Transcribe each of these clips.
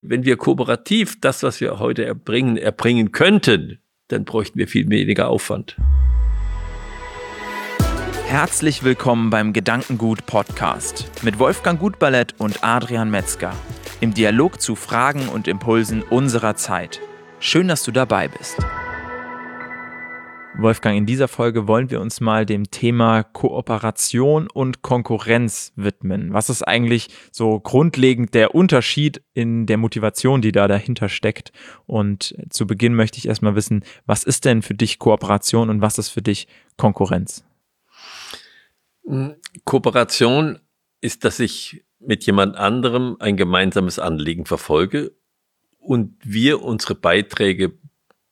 Wenn wir kooperativ das, was wir heute erbringen, erbringen könnten, dann bräuchten wir viel weniger Aufwand. Herzlich willkommen beim Gedankengut Podcast mit Wolfgang Gutballett und Adrian Metzger im Dialog zu Fragen und Impulsen unserer Zeit. Schön, dass du dabei bist. Wolfgang, in dieser Folge wollen wir uns mal dem Thema Kooperation und Konkurrenz widmen. Was ist eigentlich so grundlegend der Unterschied in der Motivation, die da dahinter steckt? Und zu Beginn möchte ich erstmal wissen, was ist denn für dich Kooperation und was ist für dich Konkurrenz? Kooperation ist, dass ich mit jemand anderem ein gemeinsames Anliegen verfolge und wir unsere Beiträge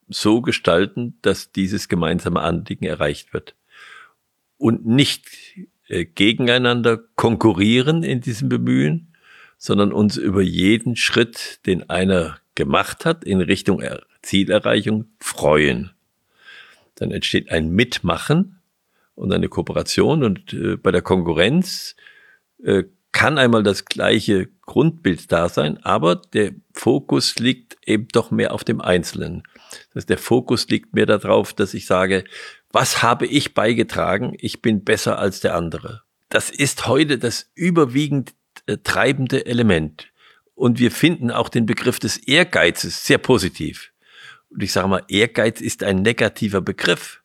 so gestalten, dass dieses gemeinsame Anliegen erreicht wird. Und nicht äh, gegeneinander konkurrieren in diesem Bemühen, sondern uns über jeden Schritt, den einer gemacht hat, in Richtung Zielerreichung freuen. Dann entsteht ein Mitmachen und eine Kooperation und äh, bei der Konkurrenz äh, kann einmal das gleiche Grundbild da sein, aber der Fokus liegt eben doch mehr auf dem Einzelnen. Das heißt, der Fokus liegt mehr darauf, dass ich sage, was habe ich beigetragen? Ich bin besser als der andere. Das ist heute das überwiegend äh, treibende Element. Und wir finden auch den Begriff des Ehrgeizes sehr positiv. Und ich sage mal, Ehrgeiz ist ein negativer Begriff.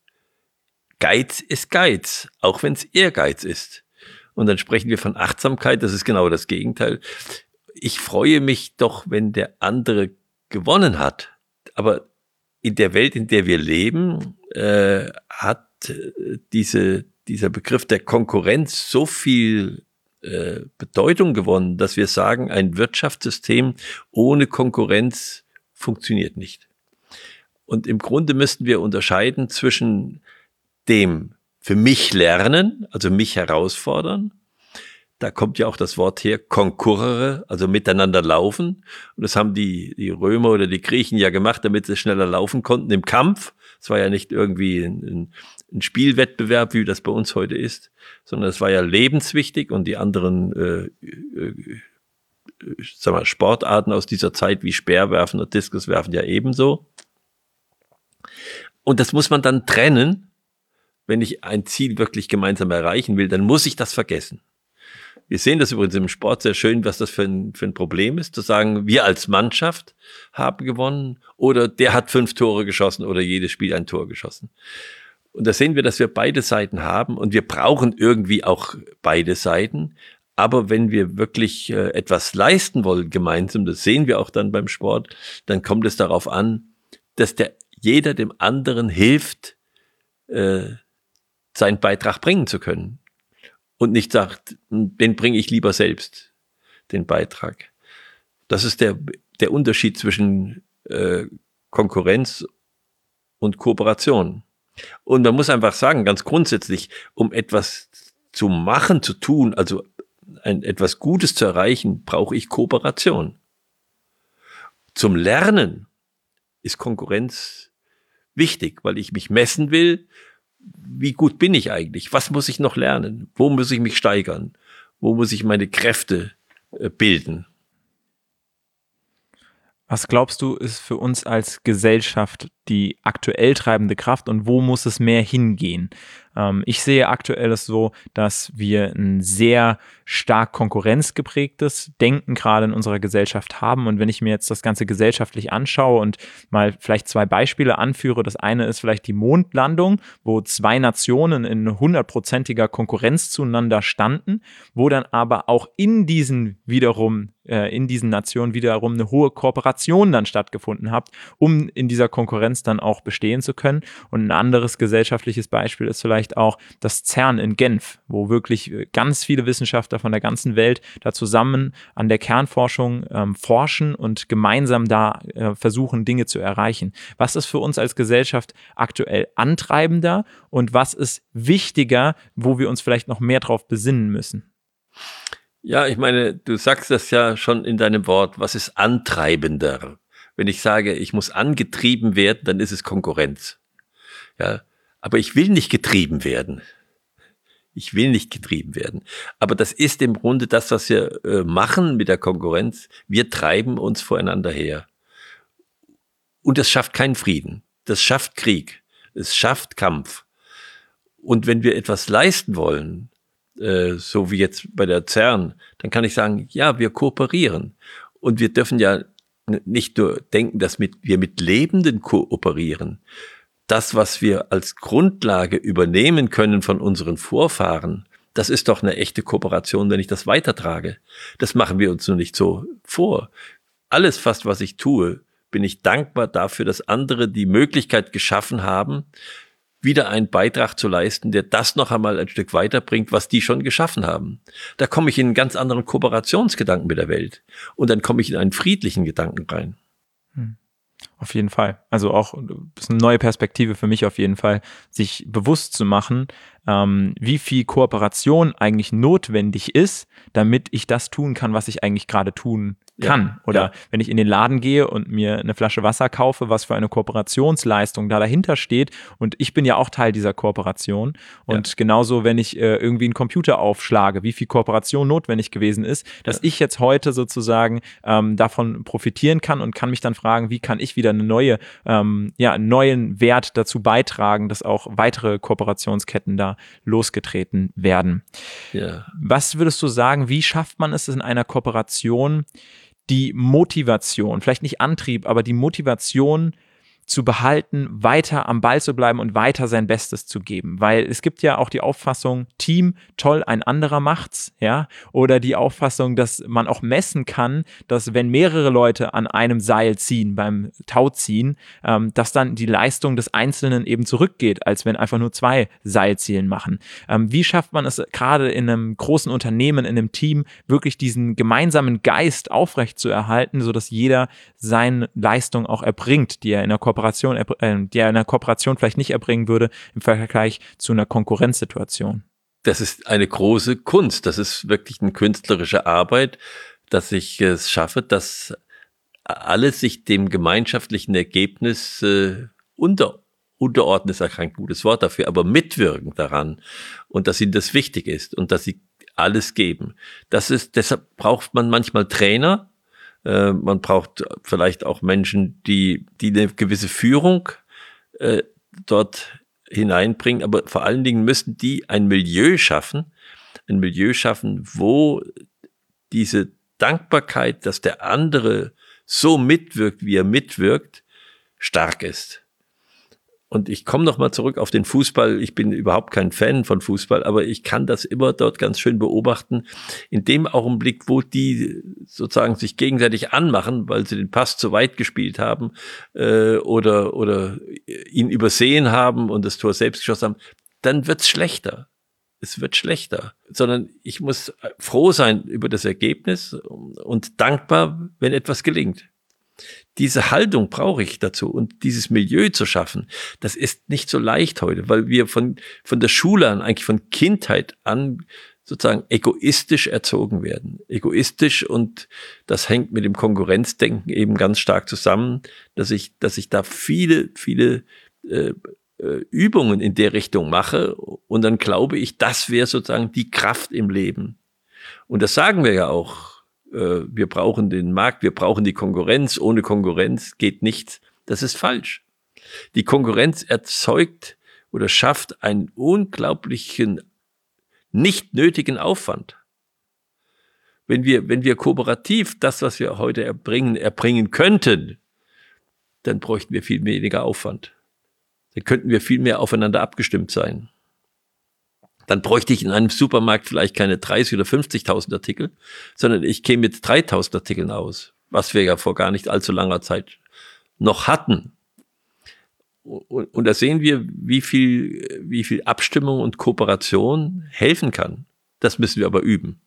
Geiz ist Geiz, auch wenn es Ehrgeiz ist. Und dann sprechen wir von Achtsamkeit, das ist genau das Gegenteil. Ich freue mich doch, wenn der andere gewonnen hat. Aber in der Welt, in der wir leben, äh, hat äh, diese, dieser Begriff der Konkurrenz so viel äh, Bedeutung gewonnen, dass wir sagen, ein Wirtschaftssystem ohne Konkurrenz funktioniert nicht. Und im Grunde müssten wir unterscheiden zwischen dem für mich lernen, also mich herausfordern. Da kommt ja auch das Wort her, konkurrere, also miteinander laufen. Und das haben die, die Römer oder die Griechen ja gemacht, damit sie schneller laufen konnten im Kampf. Es war ja nicht irgendwie ein, ein, Spielwettbewerb, wie das bei uns heute ist, sondern es war ja lebenswichtig und die anderen äh, äh, sag mal, Sportarten aus dieser Zeit wie Speerwerfen und Diskuswerfen ja ebenso. Und das muss man dann trennen wenn ich ein Ziel wirklich gemeinsam erreichen will, dann muss ich das vergessen. Wir sehen das übrigens im Sport sehr schön, was das für ein, für ein Problem ist, zu sagen, wir als Mannschaft haben gewonnen oder der hat fünf Tore geschossen oder jedes Spiel ein Tor geschossen. Und da sehen wir, dass wir beide Seiten haben und wir brauchen irgendwie auch beide Seiten. Aber wenn wir wirklich äh, etwas leisten wollen gemeinsam, das sehen wir auch dann beim Sport, dann kommt es darauf an, dass der jeder dem anderen hilft, äh, seinen Beitrag bringen zu können. Und nicht sagt, den bringe ich lieber selbst, den Beitrag. Das ist der, der Unterschied zwischen äh, Konkurrenz und Kooperation. Und man muss einfach sagen, ganz grundsätzlich, um etwas zu machen, zu tun, also ein, etwas Gutes zu erreichen, brauche ich Kooperation. Zum Lernen ist Konkurrenz wichtig, weil ich mich messen will, wie gut bin ich eigentlich? Was muss ich noch lernen? Wo muss ich mich steigern? Wo muss ich meine Kräfte äh, bilden? Was glaubst du, ist für uns als Gesellschaft die aktuell treibende Kraft und wo muss es mehr hingehen? Ähm, ich sehe aktuell es so, dass wir ein sehr stark konkurrenzgeprägtes Denken gerade in unserer Gesellschaft haben. Und wenn ich mir jetzt das Ganze gesellschaftlich anschaue und mal vielleicht zwei Beispiele anführe, das eine ist vielleicht die Mondlandung, wo zwei Nationen in hundertprozentiger Konkurrenz zueinander standen, wo dann aber auch in diesen wiederum äh, in diesen Nationen wiederum eine hohe Kooperation dann stattgefunden hat, um in dieser Konkurrenz dann auch bestehen zu können. Und ein anderes gesellschaftliches Beispiel ist vielleicht vielleicht auch das CERN in Genf, wo wirklich äh, ganz viele Wissenschaftler von der ganzen Welt da zusammen an der Kernforschung ähm, forschen und gemeinsam da äh, versuchen, Dinge zu erreichen. Was ist für uns als Gesellschaft aktuell antreibender und was ist wichtiger, wo wir uns vielleicht noch mehr drauf besinnen müssen? Ja, ich meine, du sagst das ja schon in deinem Wort. Was ist antreibender? Wenn ich sage, ich muss angetrieben werden, dann ist es Konkurrenz. Ja, aber ich will nicht getrieben werden. Ich will nicht getrieben werden. Aber das ist im Grunde das, was wir äh, machen mit der Konkurrenz. Wir treiben uns voreinander her. Und das schafft keinen Frieden. Das schafft Krieg. Es schafft Kampf. Und wenn wir etwas leisten wollen, äh, so wie jetzt bei der CERN, dann kann ich sagen, ja, wir kooperieren. Und wir dürfen ja nicht nur denken, dass mit, wir mit Lebenden kooperieren. Das, was wir als Grundlage übernehmen können von unseren Vorfahren, das ist doch eine echte Kooperation, wenn ich das weitertrage. Das machen wir uns nur nicht so vor. Alles fast, was ich tue, bin ich dankbar dafür, dass andere die Möglichkeit geschaffen haben, wieder einen Beitrag zu leisten, der das noch einmal ein Stück weiterbringt, was die schon geschaffen haben. Da komme ich in einen ganz anderen Kooperationsgedanken mit der Welt. Und dann komme ich in einen friedlichen Gedanken rein. Hm. Auf jeden Fall. Also auch ist eine neue Perspektive für mich auf jeden Fall, sich bewusst zu machen, ähm, wie viel Kooperation eigentlich notwendig ist, damit ich das tun kann, was ich eigentlich gerade tun kann. Ja, Oder ja. wenn ich in den Laden gehe und mir eine Flasche Wasser kaufe, was für eine Kooperationsleistung da dahinter steht. Und ich bin ja auch Teil dieser Kooperation. Und ja. genauso, wenn ich äh, irgendwie einen Computer aufschlage, wie viel Kooperation notwendig gewesen ist, dass ich jetzt heute sozusagen ähm, davon profitieren kann und kann mich dann fragen, wie kann ich wieder eine neue, ähm, ja, einen neuen Wert dazu beitragen, dass auch weitere Kooperationsketten da losgetreten werden. Ja. Was würdest du sagen, wie schafft man es in einer Kooperation, die Motivation, vielleicht nicht Antrieb, aber die Motivation zu behalten, weiter am Ball zu bleiben und weiter sein Bestes zu geben. Weil es gibt ja auch die Auffassung, Team, toll, ein anderer macht's, ja, oder die Auffassung, dass man auch messen kann, dass wenn mehrere Leute an einem Seil ziehen, beim Tauziehen, ähm, dass dann die Leistung des Einzelnen eben zurückgeht, als wenn einfach nur zwei Seilzielen machen. Ähm, wie schafft man es gerade in einem großen Unternehmen, in einem Team, wirklich diesen gemeinsamen Geist aufrecht zu erhalten, sodass jeder seine Leistung auch erbringt, die er in der Kooperation, äh, die er in einer Kooperation vielleicht nicht erbringen würde im Vergleich zu einer Konkurrenzsituation. Das ist eine große Kunst. Das ist wirklich eine künstlerische Arbeit, dass ich es schaffe, dass alle sich dem gemeinschaftlichen Ergebnis äh, unter, unterordnen, ist ja kein gutes Wort dafür, aber mitwirken daran und dass ihnen das wichtig ist und dass sie alles geben. Das ist, deshalb braucht man manchmal Trainer, äh, man braucht vielleicht auch Menschen, die, die eine gewisse Führung äh, dort hineinbringen, aber vor allen Dingen müssen die ein Milieu schaffen, ein Milieu schaffen, wo diese Dankbarkeit, dass der andere so mitwirkt, wie er mitwirkt, stark ist. Und ich komme noch mal zurück auf den Fußball. Ich bin überhaupt kein Fan von Fußball, aber ich kann das immer dort ganz schön beobachten. In dem Augenblick, wo die sozusagen sich gegenseitig anmachen, weil sie den Pass zu weit gespielt haben äh, oder oder ihn übersehen haben und das Tor selbst geschossen haben, dann wird's schlechter. Es wird schlechter, sondern ich muss froh sein über das Ergebnis und dankbar, wenn etwas gelingt diese Haltung brauche ich dazu und dieses Milieu zu schaffen, das ist nicht so leicht heute, weil wir von, von der Schule an, eigentlich von Kindheit an sozusagen egoistisch erzogen werden. Egoistisch und das hängt mit dem Konkurrenzdenken eben ganz stark zusammen, dass ich, dass ich da viele, viele äh, äh Übungen in der Richtung mache und dann glaube ich, das wäre sozusagen die Kraft im Leben. Und das sagen wir ja auch äh, wir brauchen den Markt, wir brauchen die Konkurrenz, ohne Konkurrenz geht nichts. Das ist falsch. Die Konkurrenz erzeugt oder schafft einen unglaublichen, nicht nötigen Aufwand. Wenn wir, wenn wir kooperativ das, was wir heute erbringen, erbringen könnten, dann bräuchten wir viel weniger Aufwand. Dann könnten wir viel mehr aufeinander abgestimmt sein dann bräuchte ich in einem Supermarkt vielleicht keine 30 oder 50.000 Artikel, sondern ich käme mit 3.000 Artikeln aus, was wir ja vor gar nicht allzu langer Zeit noch hatten. Und, da sehen wir, wie viel, wie viel Abstimmung und Kooperation helfen kann. Das müssen wir aber üben.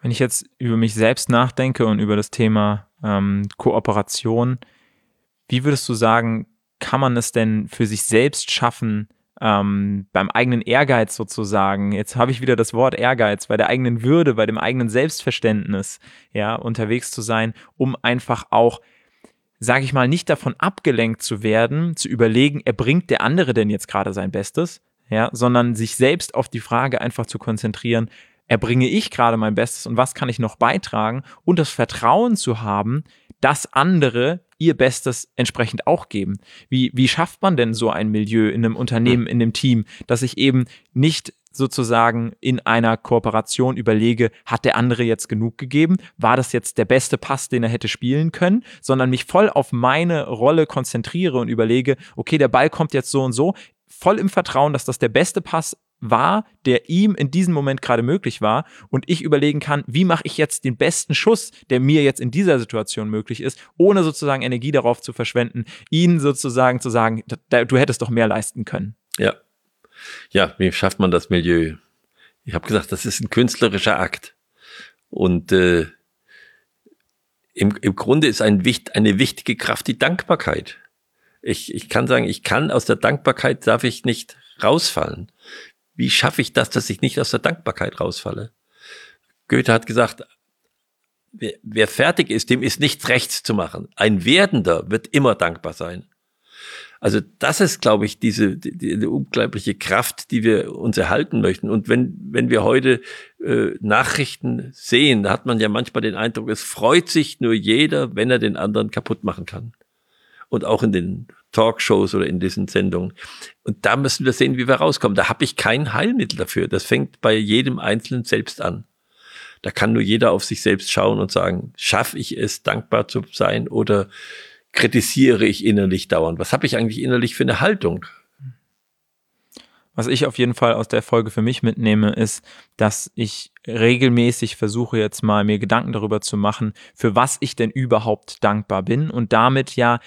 Wenn ich jetzt über mich selbst nachdenke und über das Thema ähm, Kooperation, wie würdest du sagen, kann man es denn für sich selbst schaffen, ähm, beim eigenen Ehrgeiz sozusagen, jetzt habe ich wieder das Wort Ehrgeiz, bei der eigenen Würde, bei dem eigenen Selbstverständnis, ja, unterwegs zu sein, um einfach auch sage ich mal, nicht davon abgelenkt zu werden, zu überlegen, erbringt der andere denn jetzt gerade sein Bestes, ja, sondern sich selbst auf die Frage einfach zu konzentrieren, erbringe ich gerade mein Bestes und was kann ich noch beitragen? Und das Vertrauen zu haben, dass andere ihr Bestes entsprechend auch geben. Wie, wie schafft man denn so ein Milieu in einem Unternehmen, in einem Team, dass ich eben nicht sozusagen in einer Kooperation überlege, hat der andere jetzt genug gegeben? War das jetzt der beste Pass, den er hätte spielen können? Sondern mich voll auf meine Rolle konzentriere und überlege, okay, der Ball kommt jetzt so und so, voll im Vertrauen, dass das der beste Pass war, der ihm in diesem Moment gerade möglich war und ich überlegen kann, wie mache ich jetzt den besten Schuss, der mir jetzt in dieser Situation möglich ist, ohne sozusagen Energie darauf zu verschwenden, ihn sozusagen zu sagen, du hättest doch mehr leisten können. Ja. Ja, wie schafft man das Milieu? Ich habe gesagt, das ist ein künstlerischer Akt. Und äh, im, im Grunde ist ein, eine wichtige Kraft die Dankbarkeit. Ich, ich kann sagen, ich kann aus der Dankbarkeit darf ich nicht rausfallen. Wie schaffe ich das, dass ich nicht aus der Dankbarkeit rausfalle? Goethe hat gesagt, wer, wer fertig ist, dem ist nichts rechts zu machen. Ein Werdender wird immer dankbar sein. Also das ist, glaube ich, diese die, die unglaubliche Kraft, die wir uns erhalten möchten. Und wenn, wenn wir heute äh, Nachrichten sehen, da hat man ja manchmal den Eindruck, es freut sich nur jeder, wenn er den anderen kaputt machen kann. Und auch in den Talkshows oder in diesen Sendungen. Und da müssen wir sehen, wie wir rauskommen. Da habe ich kein Heilmittel dafür. Das fängt bei jedem Einzelnen selbst an. Da kann nur jeder auf sich selbst schauen und sagen, schaffe ich es, dankbar zu sein oder kritisiere ich innerlich dauernd? Was habe ich eigentlich innerlich für eine Haltung? Was ich auf jeden Fall aus der Folge für mich mitnehme, ist, dass ich regelmäßig versuche jetzt mal mir Gedanken darüber zu machen, für was ich denn überhaupt dankbar bin und damit ja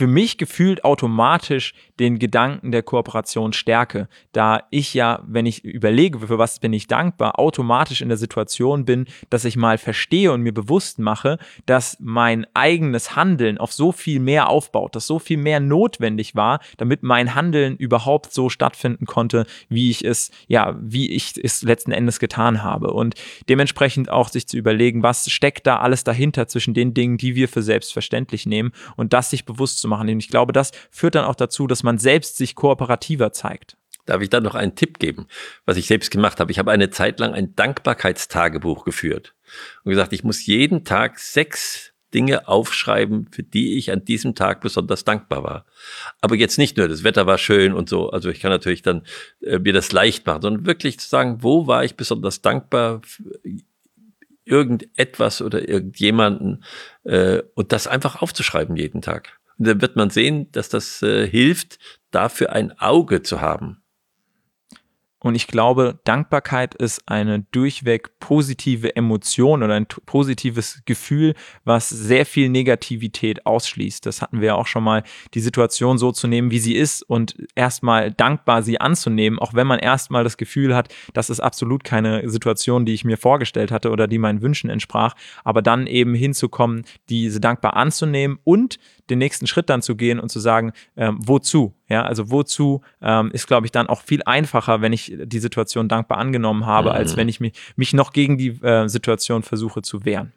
für mich gefühlt automatisch den Gedanken der Kooperation stärke, da ich ja, wenn ich überlege, für was bin ich dankbar, automatisch in der Situation bin, dass ich mal verstehe und mir bewusst mache, dass mein eigenes Handeln auf so viel mehr aufbaut, dass so viel mehr notwendig war, damit mein Handeln überhaupt so stattfinden konnte, wie ich es, ja, wie ich es letzten Endes getan habe. Und dementsprechend auch sich zu überlegen, was steckt da alles dahinter zwischen den Dingen, die wir für selbstverständlich nehmen und das sich bewusst zu machen. Und ich glaube, das führt dann auch dazu, dass man selbst sich kooperativer zeigt. Darf ich da noch einen Tipp geben, was ich selbst gemacht habe? Ich habe eine Zeit lang ein Dankbarkeitstagebuch geführt und gesagt, ich muss jeden Tag sechs Dinge aufschreiben, für die ich an diesem Tag besonders dankbar war. Aber jetzt nicht nur, das Wetter war schön und so, also ich kann natürlich dann äh, mir das leicht machen, sondern wirklich zu sagen, wo war ich besonders dankbar irgendetwas oder irgendjemanden äh, und das einfach aufzuschreiben jeden Tag. Dann wird man sehen, dass das äh, hilft, dafür ein Auge zu haben. Und ich glaube, Dankbarkeit ist eine durchweg positive Emotion oder ein positives Gefühl, was sehr viel Negativität ausschließt. Das hatten wir auch schon mal, die Situation so zu nehmen, wie sie ist und erstmal dankbar sie anzunehmen, auch wenn man erstmal das Gefühl hat, das ist absolut keine Situation, die ich mir vorgestellt hatte oder die meinen Wünschen entsprach, aber dann eben hinzukommen, diese dankbar anzunehmen und den nächsten Schritt dann zu gehen und zu sagen, ähm, wozu? Ja, also wozu ähm, ist, glaube ich, dann auch viel einfacher, wenn ich die Situation dankbar angenommen habe, mhm. als wenn ich mich, mich noch gegen die äh, Situation versuche zu wehren.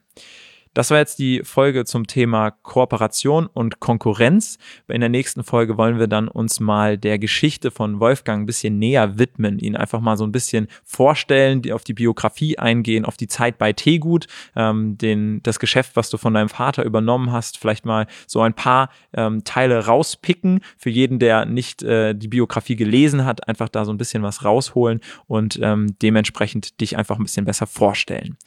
Das war jetzt die Folge zum Thema Kooperation und Konkurrenz. In der nächsten Folge wollen wir dann uns mal der Geschichte von Wolfgang ein bisschen näher widmen, ihn einfach mal so ein bisschen vorstellen, die auf die Biografie eingehen, auf die Zeit bei Tegut, ähm, den, das Geschäft, was du von deinem Vater übernommen hast, vielleicht mal so ein paar ähm, Teile rauspicken. Für jeden, der nicht äh, die Biografie gelesen hat, einfach da so ein bisschen was rausholen und ähm, dementsprechend dich einfach ein bisschen besser vorstellen.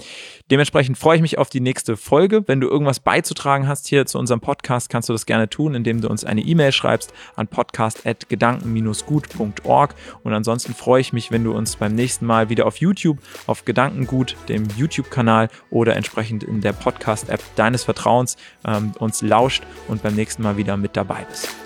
Dementsprechend freue ich mich auf die nächste Folge. Folge. Wenn du irgendwas beizutragen hast hier zu unserem Podcast, kannst du das gerne tun, indem du uns eine E-Mail schreibst an podcast.gedanken-gut.org. Und ansonsten freue ich mich, wenn du uns beim nächsten Mal wieder auf YouTube, auf Gedankengut, dem YouTube-Kanal oder entsprechend in der Podcast-App deines Vertrauens ähm, uns lauscht und beim nächsten Mal wieder mit dabei bist.